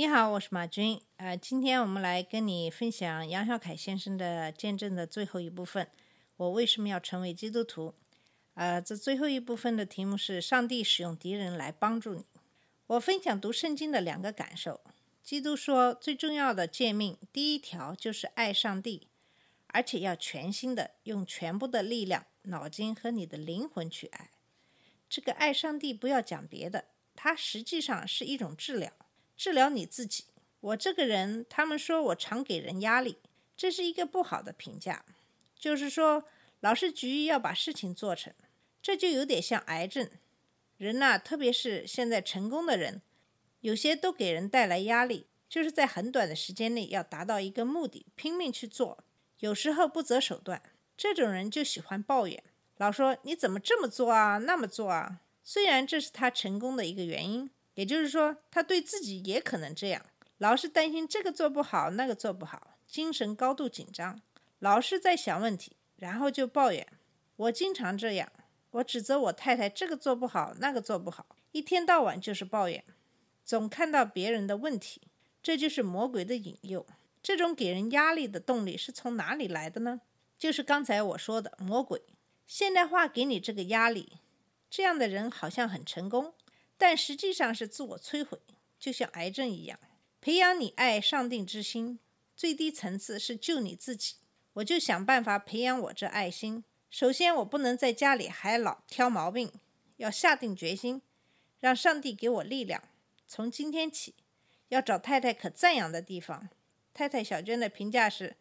你好，我是马军。呃，今天我们来跟你分享杨小凯先生的见证的最后一部分。我为什么要成为基督徒？呃，这最后一部分的题目是“上帝使用敌人来帮助你”。我分享读圣经的两个感受。基督说，最重要的诫命第一条就是爱上帝，而且要全心的用全部的力量、脑筋和你的灵魂去爱。这个爱上帝不要讲别的，它实际上是一种治疗。治疗你自己。我这个人，他们说我常给人压力，这是一个不好的评价。就是说，老是急于要把事情做成，这就有点像癌症。人呐、特别是现在成功的人，有些都给人带来压力，就是在很短的时间内要达到一个目的，拼命去做，有时候不择手段。这种人就喜欢抱怨，老说你怎么这么做啊，那么做啊。虽然这是他成功的一个原因。也就是说，他对自己也可能这样，老是担心这个做不好，那个做不好，精神高度紧张，老是在想问题，然后就抱怨。我经常这样，我指责我太太这个做不好，那个做不好，一天到晚就是抱怨，总看到别人的问题，这就是魔鬼的引诱。这种给人压力的动力是从哪里来的呢？就是刚才我说的魔鬼。现代化给你这个压力，这样的人好像很成功。但实际上是自我摧毁，就像癌症一样。培养你爱上帝之心，最低层次是救你自己。我就想办法培养我这爱心。首先，我不能在家里还老挑毛病，要下定决心，让上帝给我力量。从今天起，要找太太可赞扬的地方。太太小娟的评价是：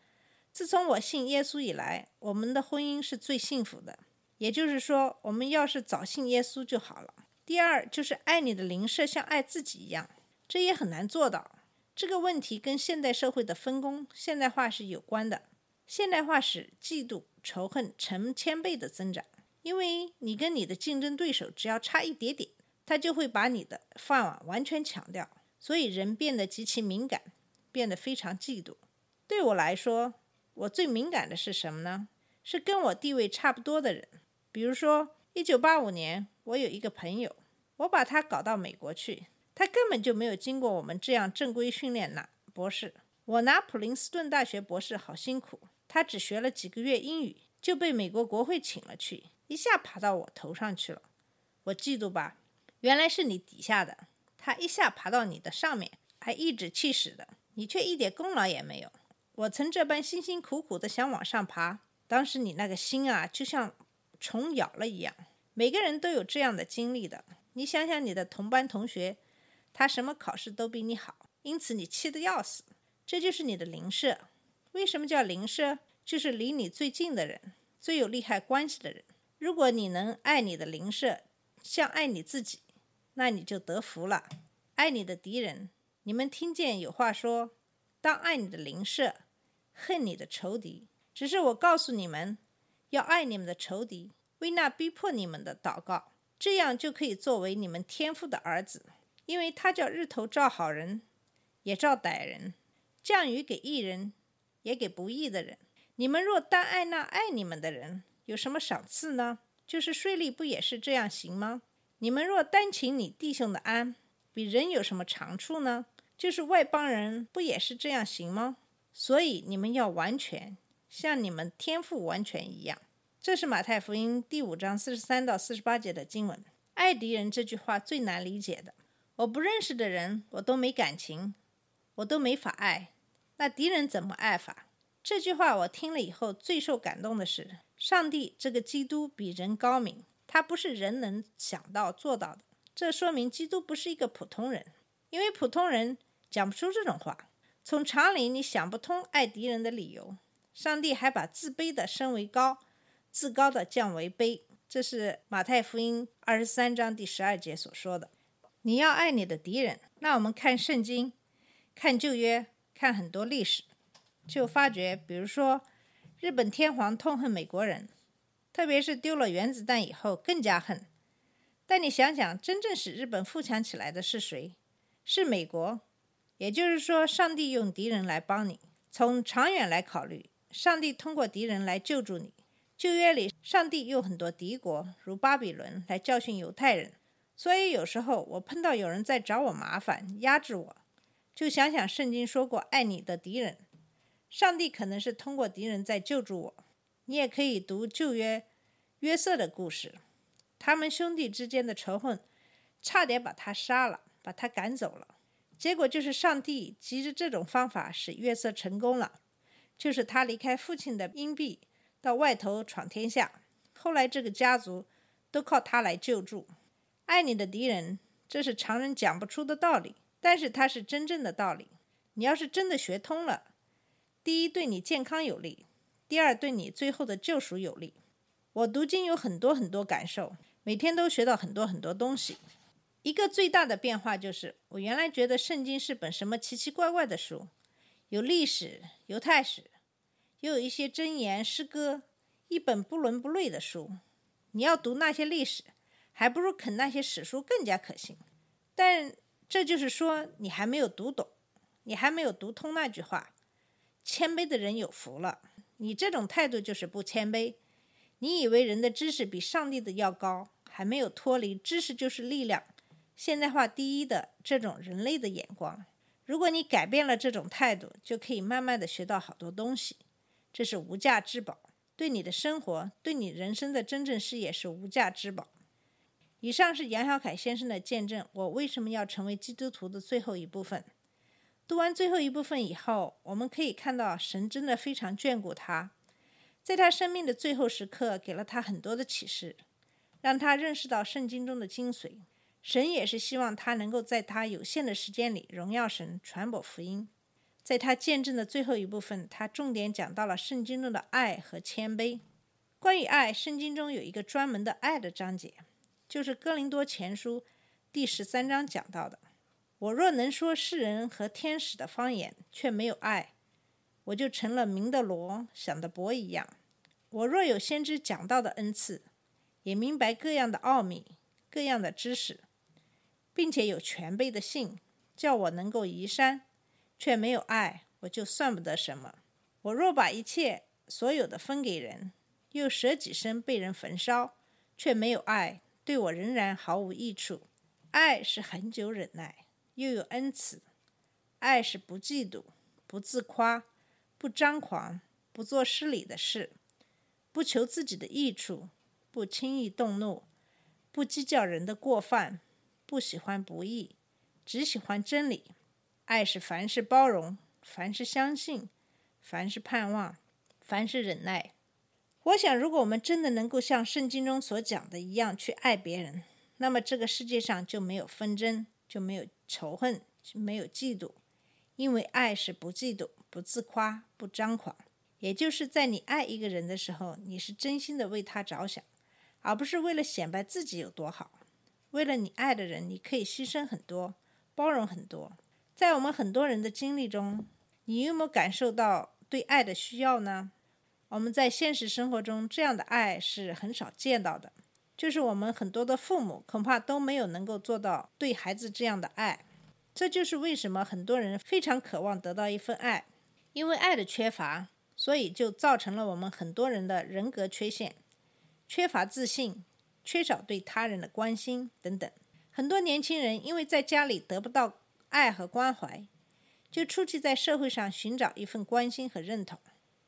自从我信耶稣以来，我们的婚姻是最幸福的。也就是说，我们要是早信耶稣就好了。第二就是爱你的邻舍像爱自己一样，这也很难做到。这个问题跟现代社会的分工、现代化是有关的。现代化使嫉妒、仇恨成千倍的增长，因为你跟你的竞争对手只要差一点点，他就会把你的饭碗完全抢掉，所以人变得极其敏感，变得非常嫉妒。对我来说，我最敏感的是什么呢？是跟我地位差不多的人，比如说一九八五年。我有一个朋友，我把他搞到美国去，他根本就没有经过我们这样正规训练拿博士。我拿普林斯顿大学博士好辛苦，他只学了几个月英语就被美国国会请了去，一下爬到我头上去了。我嫉妒吧？原来是你底下的，他一下爬到你的上面，还颐指气使的，你却一点功劳也没有。我曾这般辛辛苦苦的想往上爬，当时你那个心啊，就像虫咬了一样。每个人都有这样的经历的。你想想，你的同班同学，他什么考试都比你好，因此你气得要死。这就是你的邻舍。为什么叫邻舍？就是离你最近的人，最有利害关系的人。如果你能爱你的邻舍，像爱你自己，那你就得福了。爱你的敌人，你们听见有话说：当爱你的邻舍，恨你的仇敌。只是我告诉你们，要爱你们的仇敌。为那逼迫你们的祷告，这样就可以作为你们天父的儿子，因为他叫日头照好人，也照歹人，降雨给义人，也给不义的人。你们若单爱那爱你们的人，有什么赏赐呢？就是税吏不也是这样行吗？你们若单请你弟兄的安，比人有什么长处呢？就是外邦人不也是这样行吗？所以你们要完全，像你们天父完全一样。这是马太福音第五章四十三到四十八节的经文。爱敌人这句话最难理解的。我不认识的人，我都没感情，我都没法爱。那敌人怎么爱法？这句话我听了以后最受感动的是，上帝这个基督比人高明，他不是人能想到做到的。这说明基督不是一个普通人，因为普通人讲不出这种话。从常理你想不通爱敌人的理由。上帝还把自卑的升为高。自高的降为卑，这是马太福音二十三章第十二节所说的。你要爱你的敌人。那我们看圣经，看旧约，看很多历史。就发觉，比如说，日本天皇痛恨美国人，特别是丢了原子弹以后更加恨。但你想想，真正使日本富强起来的是谁？是美国。也就是说，上帝用敌人来帮你。从长远来考虑，上帝通过敌人来救助你。旧约里，上帝用很多敌国，如巴比伦，来教训犹太人。所以有时候我碰到有人在找我麻烦、压制我，就想想圣经说过：“爱你的敌人。”上帝可能是通过敌人在救助我。你也可以读旧约约瑟的故事，他们兄弟之间的仇恨，差点把他杀了，把他赶走了。结果就是上帝急着这种方法使约瑟成功了，就是他离开父亲的荫庇，到外头闯天下。后来这个家族都靠他来救助。爱你的敌人，这是常人讲不出的道理，但是它是真正的道理。你要是真的学通了，第一对你健康有利，第二对你最后的救赎有利。我读经有很多很多感受，每天都学到很多很多东西。一个最大的变化就是，我原来觉得圣经是本什么奇奇怪怪的书，有历史、犹太史，又有一些箴言、诗歌，一本不伦不类的书。你要读那些历史，还不如啃那些史书更加可信。但这就是说，你还没有读懂，你还没有读通那句话：“谦卑的人有福了。”你这种态度就是不谦卑。你以为人的知识比上帝的要高，还没有脱离知识就是力量。现代化第一的这种人类的眼光，如果你改变了这种态度，就可以慢慢的学到好多东西，这是无价之宝，对你的生活，对你人生的真正事业是无价之宝。以上是杨小凯先生的见证，我为什么要成为基督徒的最后一部分。读完最后一部分以后，我们可以看到神真的非常眷顾他，在他生命的最后时刻，给了他很多的启示，让他认识到圣经中的精髓。神也是希望他能够在他有限的时间里荣耀神、传播福音。在他见证的最后一部分，他重点讲到了圣经中的爱和谦卑。关于爱，圣经中有一个专门的爱的章节，就是哥林多前书第十三章讲到的：“我若能说世人和天使的方言，却没有爱，我就成了鸣的锣、响的钹一样。我若有先知讲道的恩赐，也明白各样的奥秘、各样的知识。”并且有全备的信，叫我能够移山，却没有爱，我就算不得什么。我若把一切所有的分给人，又舍己身被人焚烧，却没有爱，对我仍然毫无益处。爱是恒久忍耐，又有恩慈；爱是不嫉妒，不自夸，不张狂，不做失礼的事，不求自己的益处，不轻易动怒，不计较人的过犯。不喜欢不义，只喜欢真理。爱是凡事包容，凡事相信，凡事盼望，凡事忍耐。我想，如果我们真的能够像圣经中所讲的一样去爱别人，那么这个世界上就没有纷争，就没有仇恨，没有嫉妒。因为爱是不嫉妒、不自夸、不张狂。也就是在你爱一个人的时候，你是真心的为他着想，而不是为了显摆自己有多好。为了你爱的人，你可以牺牲很多，包容很多。在我们很多人的经历中，你有没有感受到对爱的需要呢？我们在现实生活中，这样的爱是很少见到的。就是我们很多的父母恐怕都没有能够做到对孩子这样的爱。这就是为什么很多人非常渴望得到一份爱，因为爱的缺乏，所以就造成了我们很多人的人格缺陷，缺乏自信。缺少对他人的关心等等，很多年轻人因为在家里得不到爱和关怀，就出去在社会上寻找一份关心和认同。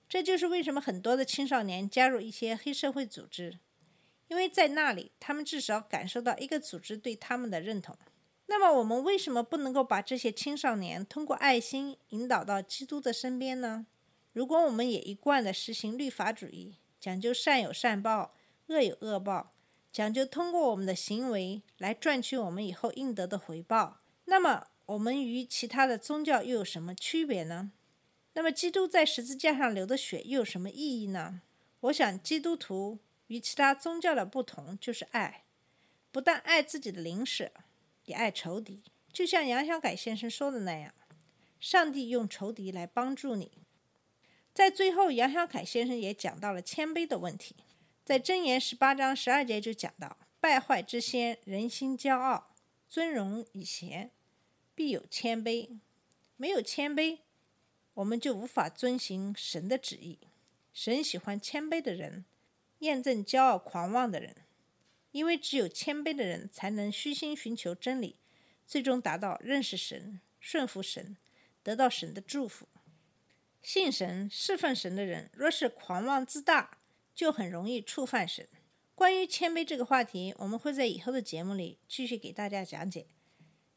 这就是为什么很多的青少年加入一些黑社会组织，因为在那里他们至少感受到一个组织对他们的认同。那么，我们为什么不能够把这些青少年通过爱心引导到基督的身边呢？如果我们也一贯的实行律法主义，讲究善有善报，恶有恶报。讲究通过我们的行为来赚取我们以后应得的回报，那么我们与其他的宗教又有什么区别呢？那么基督在十字架上流的血又有什么意义呢？我想，基督徒与其他宗教的不同就是爱，不但爱自己的邻舍，也爱仇敌。就像杨小凯先生说的那样，上帝用仇敌来帮助你。在最后，杨小凯先生也讲到了谦卑的问题，在箴言十八章十二节就讲到：败坏之先，人心骄傲；尊荣以贤，必有谦卑。没有谦卑，我们就无法遵行神的旨意。神喜欢谦卑的人，验证骄傲狂妄的人，因为只有谦卑的人才能虚心寻求真理，最终达到认识神、顺服神，得到神的祝福。信神、侍奉神的人，若是狂妄自大，就很容易触犯神。关于谦卑这个话题，我们会在以后的节目里继续给大家讲解。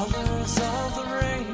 colors of the rain.